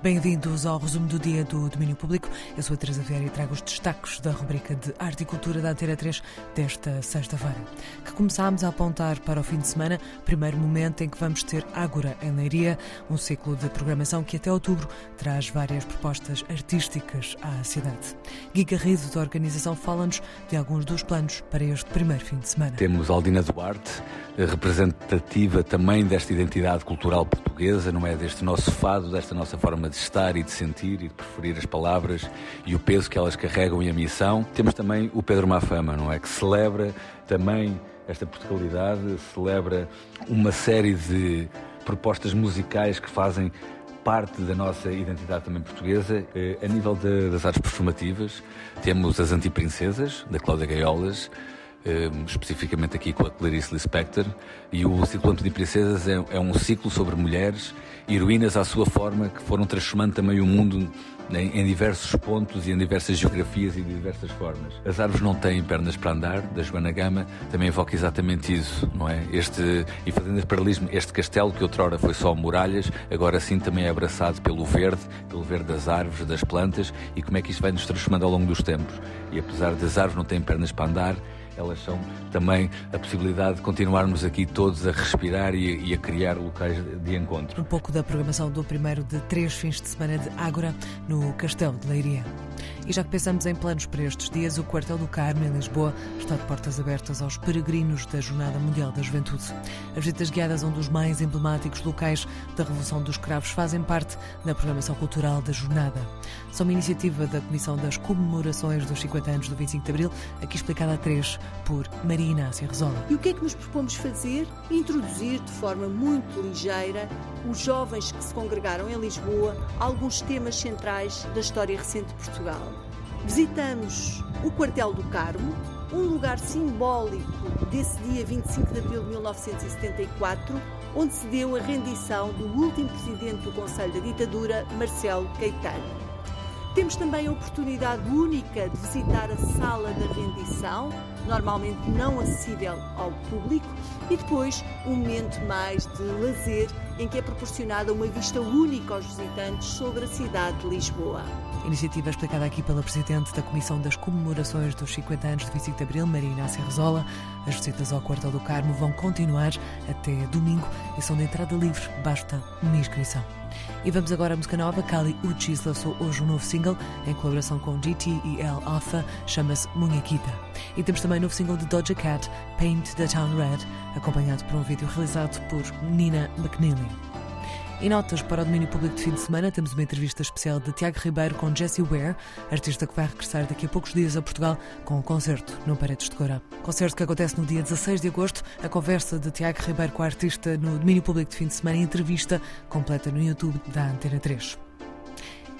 Bem-vindos ao resumo do dia do Domínio Público. Eu sou a Teresa Vieira e trago os destaques da rubrica de Arte e Cultura da Antena 3 desta sexta-feira, que começámos a apontar para o fim de semana, primeiro momento em que vamos ter Ágora em Leiria, um ciclo de programação que até outubro traz várias propostas artísticas à cidade. Gui Garrido, da organização, fala-nos de alguns dos planos para este primeiro fim de semana. Temos Aldina Duarte, representativa também desta identidade cultural portuguesa, não é? Deste nosso fado, desta nossa forma de estar e de sentir e de preferir as palavras e o peso que elas carregam e a missão. Temos também o Pedro Mafama, não é? Que celebra também esta Portugalidade, celebra uma série de propostas musicais que fazem parte da nossa identidade também portuguesa. Eh, a nível de, das artes performativas, temos as Antiprincesas, da Cláudia Gaiolas, Ehm, especificamente aqui com a Clarice Lispector, e o Ciclo de Princesas é, é, um ciclo sobre mulheres, heroínas à sua forma, que foram transformando também o mundo em, em, diversos pontos e em diversas geografias e de diversas formas. As árvores não têm pernas para andar, da Joana Gama, também evoca exatamente isso, não é? Este, e fazendo esse paralelismo, este castelo que outrora foi só muralhas, agora sim também é abraçado pelo verde, pelo verde das árvores, das plantas, e como é que isto vai nos transformando ao longo dos tempos. E apesar das árvores não terem pernas para andar, elas são também a possibilidade de continuarmos aqui todos a respirar e, e, a criar locais de encontro. Um pouco da programação do primeiro de três fins de semana de Ágora no Castelo de Leiria. E já que pensamos em planos para estes dias, o Quartel do Carmo, em Lisboa, está de portas abertas aos peregrinos da Jornada Mundial da Juventude. As visitas guiadas a um dos mais emblemáticos locais da Revolução dos Cravos fazem parte da programação cultural da jornada. São uma iniciativa da Comissão das Comemorações dos 50 anos do 25 de Abril, aqui explicada a três por Maria Inácia Resola. E o que é que nos propomos fazer? Introduzir de forma muito ligeira os jovens que se congregaram em Lisboa alguns temas centrais da história recente de Portugal. Visitamos o Quartel do Carmo, um lugar simbólico desse dia 25 de abril de 1974, onde se deu a rendição do último presidente do Conselho da Ditadura, Marcelo Caetano. Temos também a oportunidade única de visitar a sala da rendição, normalmente não acessível ao público, e depois um momento mais de lazer em que é proporcionada uma vista única aos visitantes sobre a cidade de Lisboa. Iniciativa explicada aqui pela Presidente da Comissão das Comemorações dos 50 anos de 25 de Abril, Maria Inácia Rezola. As visitas ao Quartel do Carmo vão continuar até domingo e são de entrada livre, basta uma inscrição. E vamos agora à música nova. Kali Uchis lançou hoje um novo single em colaboração com GT e El Alpha, chama-se Munhaquita. E temos também um novo single de Doja Cat, Paint the Town Red, acompanhado por um vídeo realizado por Nina McNeely. Em notas para o domínio público de fim de semana, temos uma entrevista especial de Tiago Ribeiro com Jessie Ware, artista que vai regressar daqui a poucos dias a Portugal com um concerto no Paredes de Cora. Concerto que acontece no dia 16 de agosto. A conversa de Tiago Ribeiro com a artista no domínio público de fim de semana, entrevista completa no YouTube da Antena 3.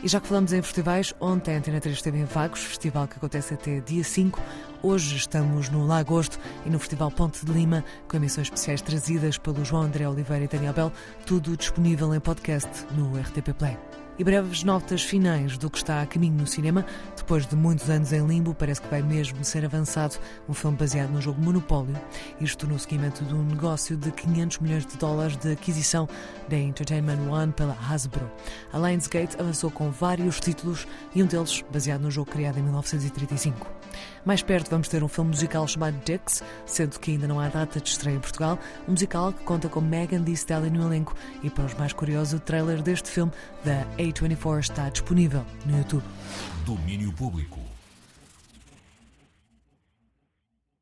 E já que falamos em festivais, ontem a Antena 3 esteve em Vagos, festival que acontece até dia 5. Hoje estamos no Lagosto e no Festival Ponte de Lima, com emissões especiais trazidas pelo João André Oliveira e Daniel Bell, tudo disponível em podcast no RTP Play e breves notas finais do que está a caminho no cinema. Depois de muitos anos em limbo, parece que vai mesmo ser avançado um filme baseado no jogo Monopólio. Isto no seguimento de um negócio de 500 milhões de dólares de aquisição da Entertainment One pela Hasbro. A Lionsgate avançou com vários títulos e um deles baseado no jogo criado em 1935. Mais perto vamos ter um filme musical chamado Dix, sendo que ainda não há data de estreia em Portugal, um musical que conta com Megan Thee Stallion no elenco e para os mais curiosos o trailer deste filme da A24 está disponível no YouTube. Domínio Público.